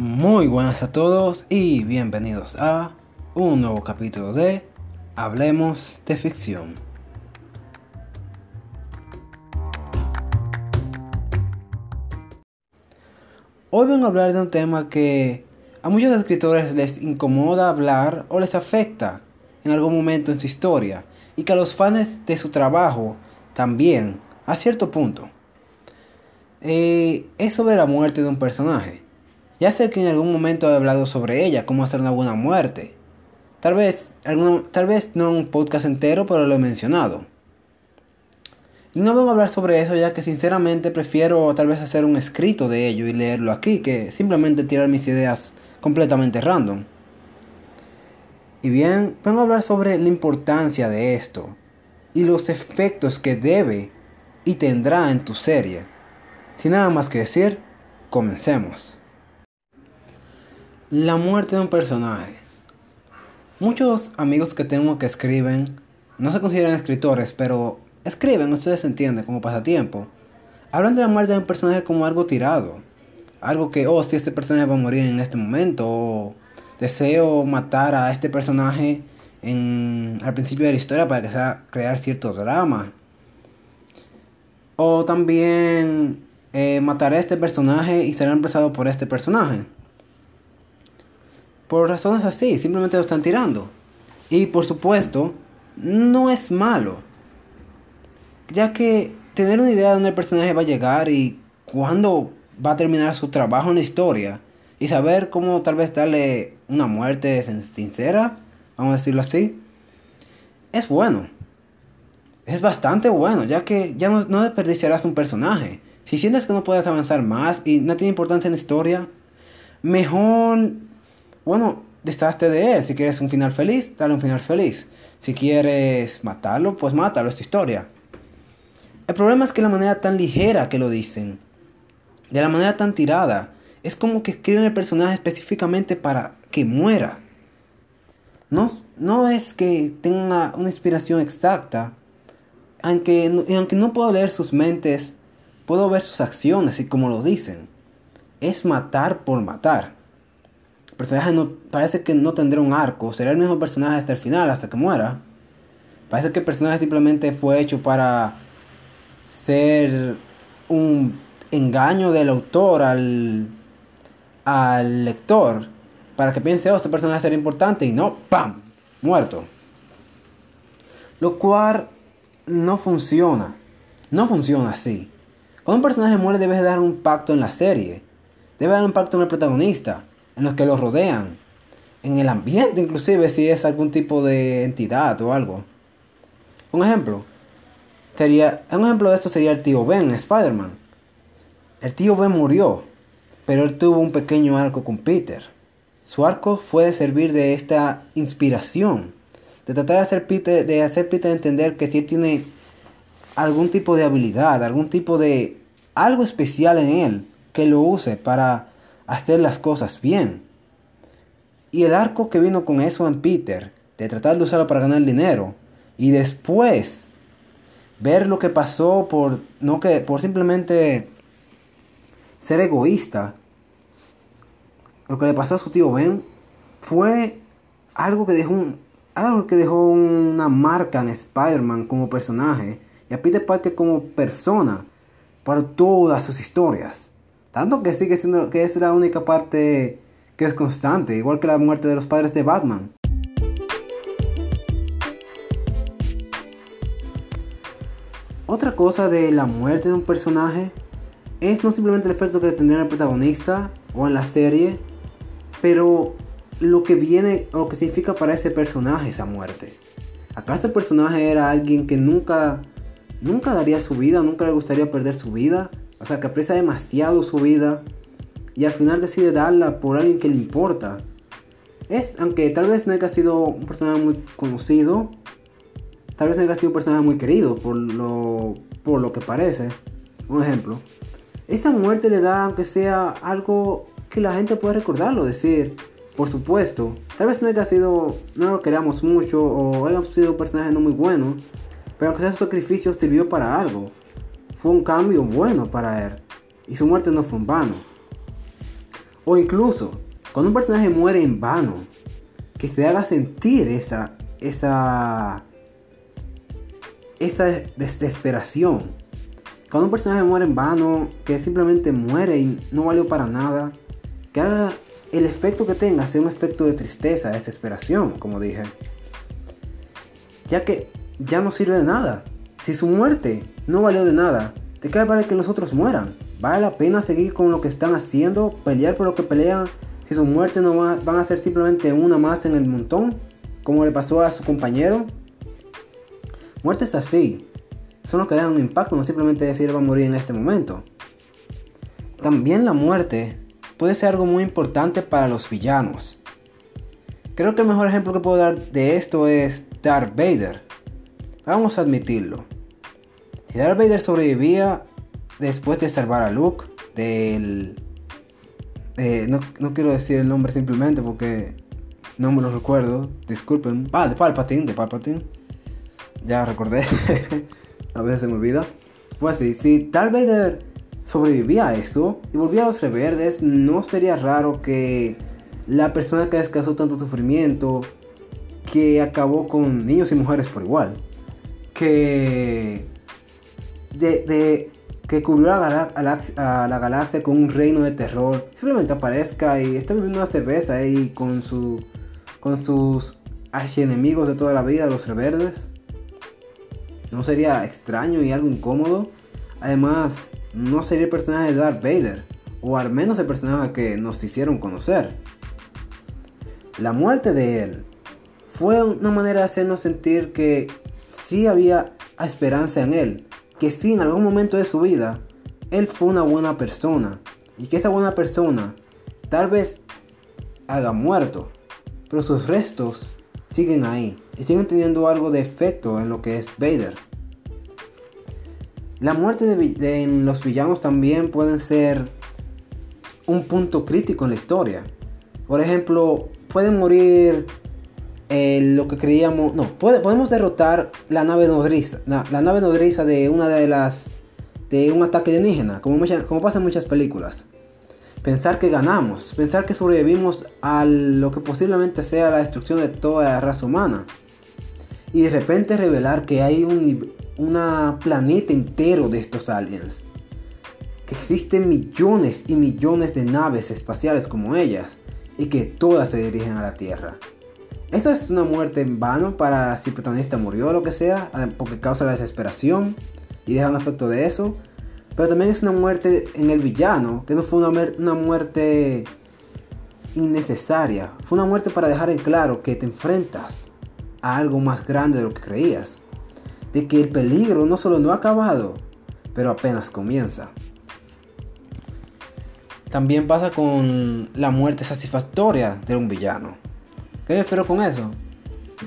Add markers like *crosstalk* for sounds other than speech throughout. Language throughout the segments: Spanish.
Muy buenas a todos y bienvenidos a un nuevo capítulo de Hablemos de Ficción. Hoy vengo a hablar de un tema que a muchos escritores les incomoda hablar o les afecta en algún momento en su historia y que a los fans de su trabajo también, a cierto punto. Eh, es sobre la muerte de un personaje. Ya sé que en algún momento he hablado sobre ella, cómo hacer una buena muerte. Tal vez, tal vez no un podcast entero, pero lo he mencionado. Y no vengo a hablar sobre eso ya que sinceramente prefiero tal vez hacer un escrito de ello y leerlo aquí que simplemente tirar mis ideas completamente random. Y bien, vengo a hablar sobre la importancia de esto y los efectos que debe y tendrá en tu serie. Sin nada más que decir, comencemos. La muerte de un personaje. Muchos amigos que tengo que escriben no se consideran escritores, pero escriben, ustedes entienden, como pasatiempo. Hablan de la muerte de un personaje como algo tirado. Algo que, oh, si este personaje va a morir en este momento, o deseo matar a este personaje en, al principio de la historia para que sea crear cierto drama. O también eh, matar a este personaje y ser reemplazado por este personaje. Por razones así, simplemente lo están tirando. Y por supuesto, no es malo. Ya que tener una idea de dónde el personaje va a llegar y cuándo va a terminar su trabajo en la historia. Y saber cómo tal vez darle una muerte sincera, vamos a decirlo así, es bueno. Es bastante bueno, ya que ya no, no desperdiciarás un personaje. Si sientes que no puedes avanzar más y no tiene importancia en la historia, mejor, bueno, deshazte de él. Si quieres un final feliz, dale un final feliz. Si quieres matarlo, pues mátalo, es tu historia. El problema es que la manera tan ligera que lo dicen, de la manera tan tirada, es como que escriben el personaje específicamente para que muera. No, no es que tenga una inspiración exacta, aunque, aunque no puedo leer sus mentes, puedo ver sus acciones y como lo dicen. Es matar por matar. Personaje no, parece que no tendrá un arco, será el mismo personaje hasta el final, hasta que muera. Parece que el personaje simplemente fue hecho para ser un engaño del autor al, al lector para que piense, oh, este personaje será importante y no, ¡pam! Muerto. Lo cual no funciona. No funciona así. Cuando un personaje muere debe dar un pacto en la serie. Debe dar un pacto en el protagonista, en los que lo rodean, en el ambiente inclusive si es algún tipo de entidad o algo. Un ejemplo. Sería, un ejemplo de esto sería el tío Ben en Spider-Man. El tío Ben murió, pero él tuvo un pequeño arco con Peter. Su arco fue de servir de esta inspiración, de tratar de hacer Peter, de hacer Peter entender que si él tiene algún tipo de habilidad, algún tipo de algo especial en él, que lo use para hacer las cosas bien. Y el arco que vino con eso en Peter, de tratar de usarlo para ganar dinero, y después ver lo que pasó por no que por simplemente ser egoísta lo que le pasó a su tío Ben fue algo que dejó un, algo que dejó una marca en Spider-Man como personaje y a Peter Parker como persona por todas sus historias tanto que sigue siendo que es la única parte que es constante igual que la muerte de los padres de Batman Otra cosa de la muerte de un personaje es no simplemente el efecto que tendrá el protagonista o en la serie, pero lo que viene o lo que significa para ese personaje esa muerte. ¿Acaso el personaje era alguien que nunca, nunca daría su vida, nunca le gustaría perder su vida? O sea, que aprecia demasiado su vida y al final decide darla por alguien que le importa. Es, aunque tal vez no haya sido un personaje muy conocido, Tal vez haya sido un personaje muy querido por lo, por lo que parece. Un ejemplo. Esta muerte le da, aunque sea algo que la gente pueda recordarlo, decir, por supuesto, tal vez no haya sido, no lo queramos mucho o haya sido un personaje no muy bueno, pero aunque sea su sacrificio sirvió para algo. Fue un cambio bueno para él y su muerte no fue en vano. O incluso, cuando un personaje muere en vano, que te haga sentir esa, esa, esa desesperación. Cuando un personaje muere en vano, que simplemente muere y no valió para nada, que haga el efecto que tenga sea un efecto de tristeza, desesperación, como dije. Ya que ya no sirve de nada. Si su muerte no valió de nada, ¿de qué para que los otros mueran? ¿Vale la pena seguir con lo que están haciendo? ¿Pelear por lo que pelean? Si su muerte no va, van a ser simplemente una más en el montón, como le pasó a su compañero. Muertes así son los que dan un impacto, no simplemente decir va a morir en este momento. También la muerte puede ser algo muy importante para los villanos. Creo que el mejor ejemplo que puedo dar de esto es Darth Vader. Vamos a admitirlo. Si Darth Vader sobrevivía después de salvar a Luke del... Eh, no, quiero decir el nombre simplemente porque no me lo recuerdo. Disculpen. Ah, de Palpatine, de Palpatine. Ya recordé. *laughs* a veces se me olvida. Pues sí, si Darth Vader sobrevivía a esto y volvía a los reverdes, no sería raro que la persona que descansó tanto sufrimiento, que acabó con niños y mujeres por igual, que de, que cubrió a la, galaxia con un reino de terror, simplemente aparezca y está bebiendo una cerveza ahí con su con sus archienemigos de toda la vida, los reverdes. ¿No sería extraño y algo incómodo? Además, no sería el personaje de Darth Vader, o al menos el personaje que nos hicieron conocer. La muerte de él fue una manera de hacernos sentir que sí había esperanza en él, que sí en algún momento de su vida él fue una buena persona y que esa buena persona tal vez haga muerto, pero sus restos siguen ahí y siguen teniendo algo de efecto en lo que es Vader. La muerte de, los villanos también pueden ser un punto crítico en la historia. Por ejemplo, pueden morir eh, lo que creíamos. No, podemos derrotar la nave nodriza. La, nave nodriza de una de las. de un ataque alienígena, como, pasa en muchas películas. Pensar que ganamos, pensar que sobrevivimos a lo que posiblemente sea la destrucción de toda la raza humana. Y de repente revelar que hay un, una planeta entero de estos aliens. Que existen millones y millones de naves espaciales como ellas y que todas se dirigen a la Tierra. Eso es una muerte en vano para si el protagonista murió o lo que sea, porque causa la desesperación y deja un efecto de eso. Pero también es una muerte en el villano, que no fue una, una muerte innecesaria. Fue una muerte para dejar en claro que te enfrentas a algo más grande de lo que creías de que el peligro no solo no ha acabado, pero apenas comienza. También pasa con la muerte satisfactoria de un villano. ¿Qué me refiero con eso?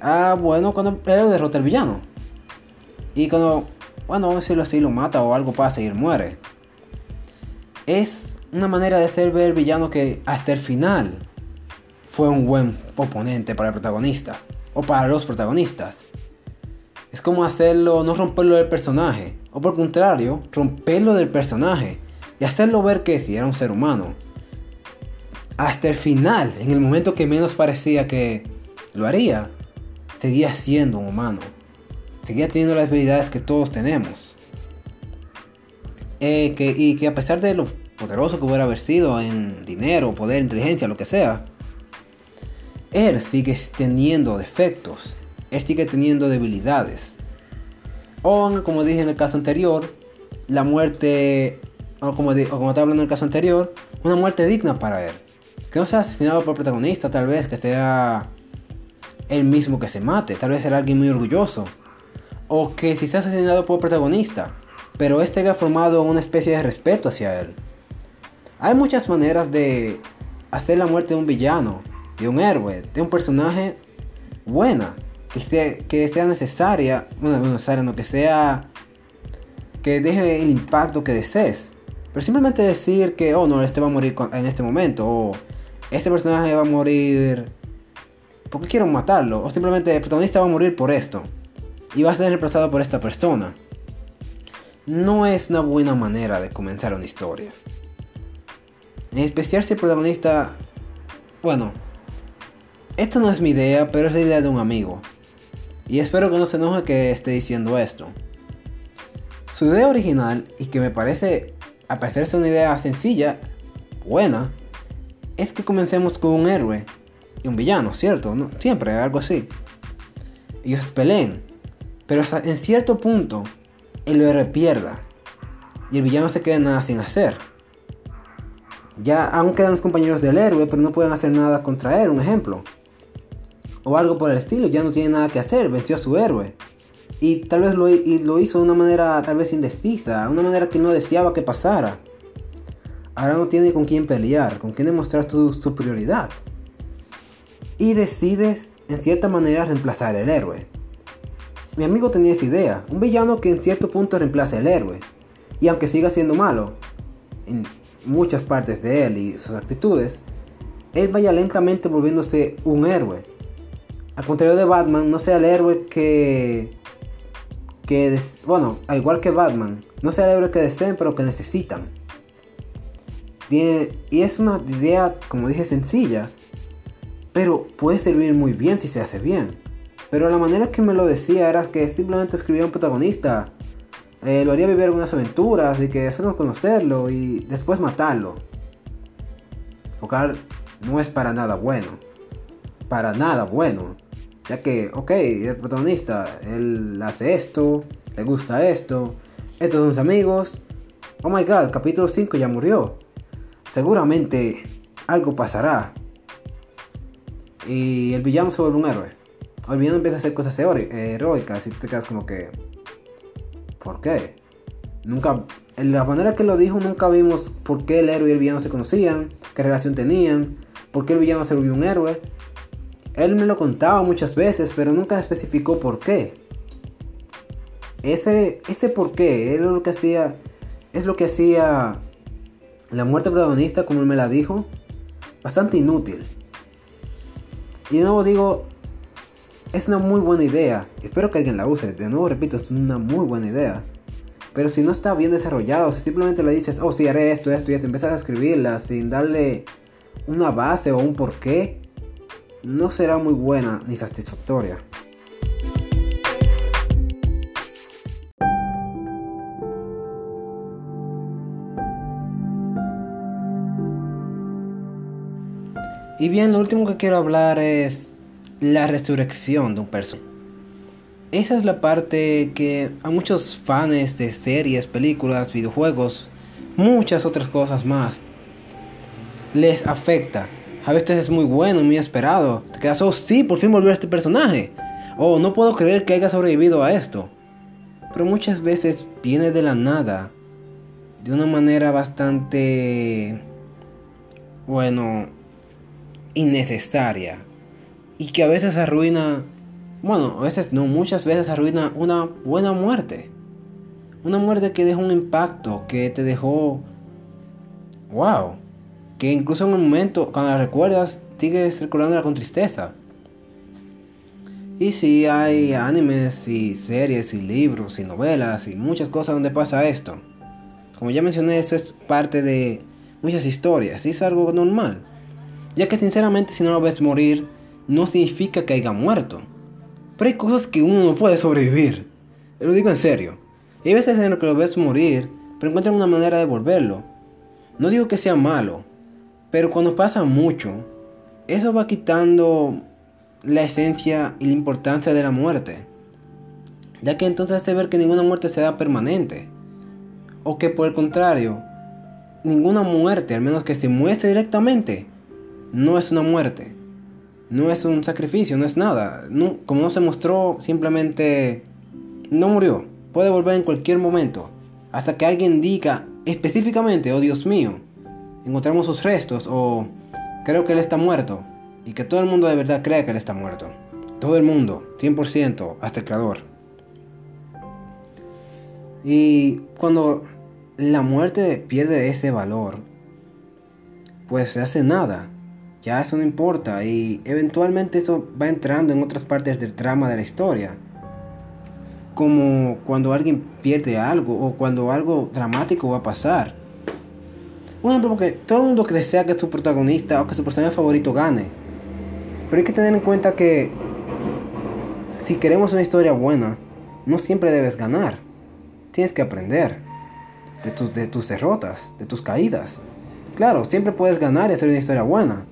Ah, bueno, cuando él derrota al villano. Y cuando, bueno, vamos a decirlo así, lo mata o algo pasa y él muere. Es una manera de hacer ver al villano que hasta el final fue un buen oponente para el protagonista. O para los protagonistas. Es como hacerlo, no romperlo del personaje, o por contrario, romperlo del personaje y hacerlo ver que si era un ser humano. Hasta el final, en el momento que menos parecía que lo haría, seguía siendo un humano. Seguía teniendo las habilidades que todos tenemos. Eh, y que a pesar de lo poderoso que hubiera haber sido en dinero, poder, inteligencia, lo que sea, él sigue teniendo defectos él sigue teniendo debilidades. O como dije en el caso anterior, la muerte, o como, como estaba hablando en el caso anterior, una muerte digna para él. Que no sea asesinado por el protagonista, tal vez que sea él mismo que se mate, tal vez sea alguien muy orgulloso. O que si sea asesinado por el protagonista, pero este haya formado una especie de respeto hacia él. Hay muchas maneras de hacer la muerte de un villano, de un héroe, de un personaje buena que, sea necesaria, bueno, necesaria, no que sea, que deje el impacto que desees. Pero simplemente decir que, oh no, este va a morir en este momento, o este personaje va a morir porque quiero matarlo, o simplemente el protagonista va a morir por esto, y va a ser reemplazado por esta persona. No es una buena manera de comenzar una historia. En especial si el protagonista... Bueno, esto no es mi idea, pero es la idea de un amigo. Y espero que no se enoje que esté diciendo esto. Su idea original, y que me parece, a pesar de una idea sencilla, buena, es que comencemos con un héroe y un villano, ¿cierto? ¿No? Siempre algo así. Ellos peleen, pero hasta en cierto punto el héroe pierda y el villano se queda nada sin hacer. Ya aún quedan los compañeros del héroe, pero no pueden hacer nada contra él, un ejemplo o algo por el estilo, ya no tiene nada que hacer, venció a su héroe. Y tal vez lo, lo hizo de una manera tal vez indecisa, una manera que no deseaba que pasara. Ahora no tiene con quién pelear, con quién demostrar su superioridad. Y decides en cierta manera reemplazar el héroe. Mi amigo tenía esa idea, un villano que en cierto punto reemplaza el héroe. Y aunque siga siendo malo, en muchas partes de él y sus actitudes, él vaya lentamente volviéndose un héroe al contrario de Batman, no sea el héroe que. Que bueno, al igual que Batman, no sea el héroe que deseen, pero que necesitan. y es una idea, como dije, sencilla, pero puede servir muy bien si se hace bien. Pero la manera que me lo decía era que simplemente escribía un protagonista, eh, lo haría vivir algunas aventuras y que hacernos conocerlo y después matarlo. Porque no es para nada bueno. Para nada bueno. Ya que, ok, el protagonista, él hace esto, le gusta esto, estos son sus amigos. Oh my god, capítulo 5 ya murió. Seguramente algo pasará. Y el villano se vuelve un héroe. El villano empieza a hacer cosas heroicas y te quedas como que... ¿Por qué? Nunca... En la manera que lo dijo nunca vimos por qué el héroe y el villano se conocían, qué relación tenían, por qué el villano se volvió un héroe. Él me lo contaba muchas veces, pero nunca especificó por qué. Ese, ese por qué es lo que hacía, es lo que hacía la muerte protagonista, como él me la dijo, bastante inútil. Y de nuevo digo, es una muy buena idea. Espero que alguien la use. De nuevo repito, es una muy buena idea. Pero si no está bien desarrollado, si simplemente le dices, oh, sí, haré esto, esto y esto, empiezas a escribirla sin darle una base o un porqué, no será muy buena ni satisfactoria. Y bien, lo último que quiero hablar es la resurrección de un personaje. Esa es la parte que a muchos fans de series, películas, videojuegos, muchas otras cosas más, les afecta a veces es muy bueno, muy esperado. Te quedas, oh sí, por fin volvió este personaje. Oh, no puedo creer que haya sobrevivido a esto. Pero muchas veces viene de la nada. De una manera bastante... Bueno... Innecesaria. Y que a veces arruina... Bueno, a veces no, muchas veces arruina una buena muerte. Una muerte que dejó un impacto, que te dejó... ¡Wow! Que incluso en un momento, cuando la recuerdas, sigues recordándola con tristeza. Y si hay animes y series y libros y novelas y muchas cosas donde pasa esto. Como ya mencioné, esto es parte de muchas historias y es algo normal. Ya que sinceramente si no lo ves morir, no significa que haya muerto. Pero hay cosas que uno no puede sobrevivir. Lo digo en serio. hay veces en las que lo ves morir, pero encuentran una manera de volverlo. No digo que sea malo, pero cuando pasa mucho, eso va quitando la esencia y la importancia de la muerte. Ya que entonces hace ver que ninguna muerte será permanente. O que por el contrario, ninguna muerte, al menos que se muestre directamente, no es una muerte. No es un sacrificio, no es nada. como no se mostró, simplemente no murió. Puede volver en cualquier momento. Hasta que alguien diga específicamente, oh Dios mío, encontramos sus restos o creo que él está muerto y que todo el mundo de verdad cree que él está muerto. Todo el mundo, 100%, hasta el creador. Y cuando la muerte pierde ese valor, pues se hace nada. Ya eso no importa y eventualmente eso va entrando en otras partes del trama de la historia. Como cuando alguien pierde algo o cuando algo dramático va a pasar Un ejemplo porque todo el mundo desea que su protagonista o que su personaje favorito gane. Pero hay que tener en cuenta que si queremos una historia buena, no siempre debes ganar. Tienes que aprender de tus, de tus derrotas, de tus caídas. Claro, siempre puedes ganar y hacer una historia buena.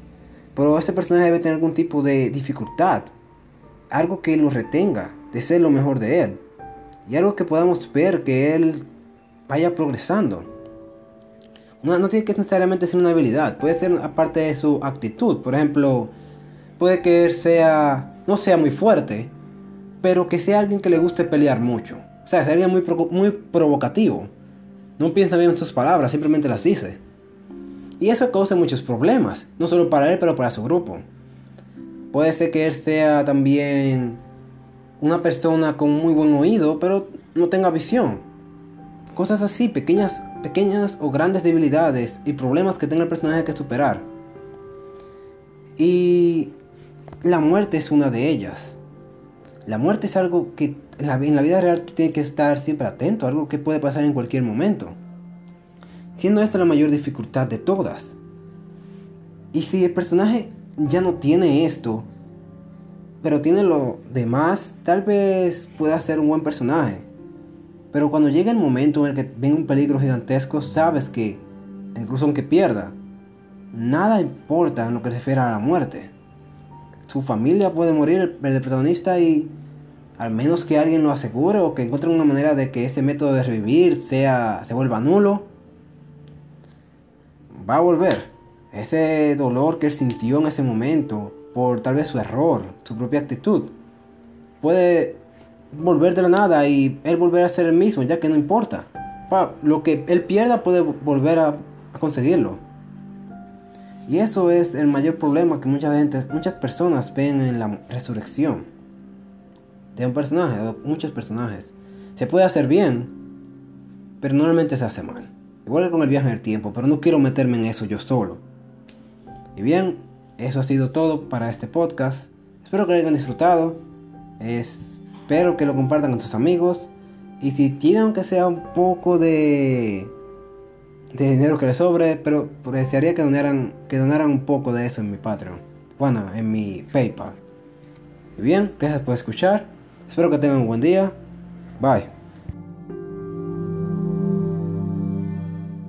Pero ese personaje debe tener algún tipo de dificultad. Algo que lo retenga de ser lo mejor de él. Y algo que podamos ver que él vaya progresando. No, tiene que necesariamente ser una habilidad. Puede ser aparte de su actitud. Por ejemplo, puede que él sea, no sea muy fuerte, pero que sea alguien que le guste pelear mucho. O sea, alguien muy, muy provocativo. No piensa bien en sus palabras, simplemente las dice. Y eso causa muchos problemas, no solo para él, pero para su grupo. Puede ser que él sea también una persona con muy buen oído, pero no tenga visión. Cosas así, pequeñas, pequeñas o grandes debilidades y problemas que tenga el personaje que superar. Y la muerte es una de ellas. La muerte es algo que en la, vida real tú tienes que estar siempre atento, algo que puede pasar en cualquier momento. Siendo esta la mayor dificultad de todas. Y si el personaje ya no tiene esto, pero tiene lo demás, tal vez pueda ser un buen personaje. Pero cuando llega el momento en el que venga un peligro gigantesco, sabes que, incluso aunque pierda, nada importa en lo que se refiere a la muerte. Su familia puede morir, el protagonista, y al menos que alguien lo asegure o que encuentre una manera de que este método de revivir sea, se vuelva nulo, va a volver. Ese dolor que él sintió en ese momento, por tal vez su error, su propia actitud, puede volver de la nada y él volver a ser el mismo, ya que no importa. lo que él pierda puede volver a, conseguirlo. Y eso es el mayor problema que mucha gente, muchas personas ven en la resurrección de un personaje, de muchos personajes. Se puede hacer bien, pero normalmente se hace mal. Igual que con el viaje en el tiempo, pero no quiero meterme en eso yo solo. Y bien, eso ha sido todo para este podcast. Espero que lo hayan disfrutado. Espero que lo compartan con sus amigos. Y si tienen aunque sea un poco de, de dinero que les sobre, pero desearía que donaran, que donaran un poco de eso en mi Patreon. Bueno, en mi PayPal. Bien, gracias por escuchar. Espero que tengan un buen día. Bye.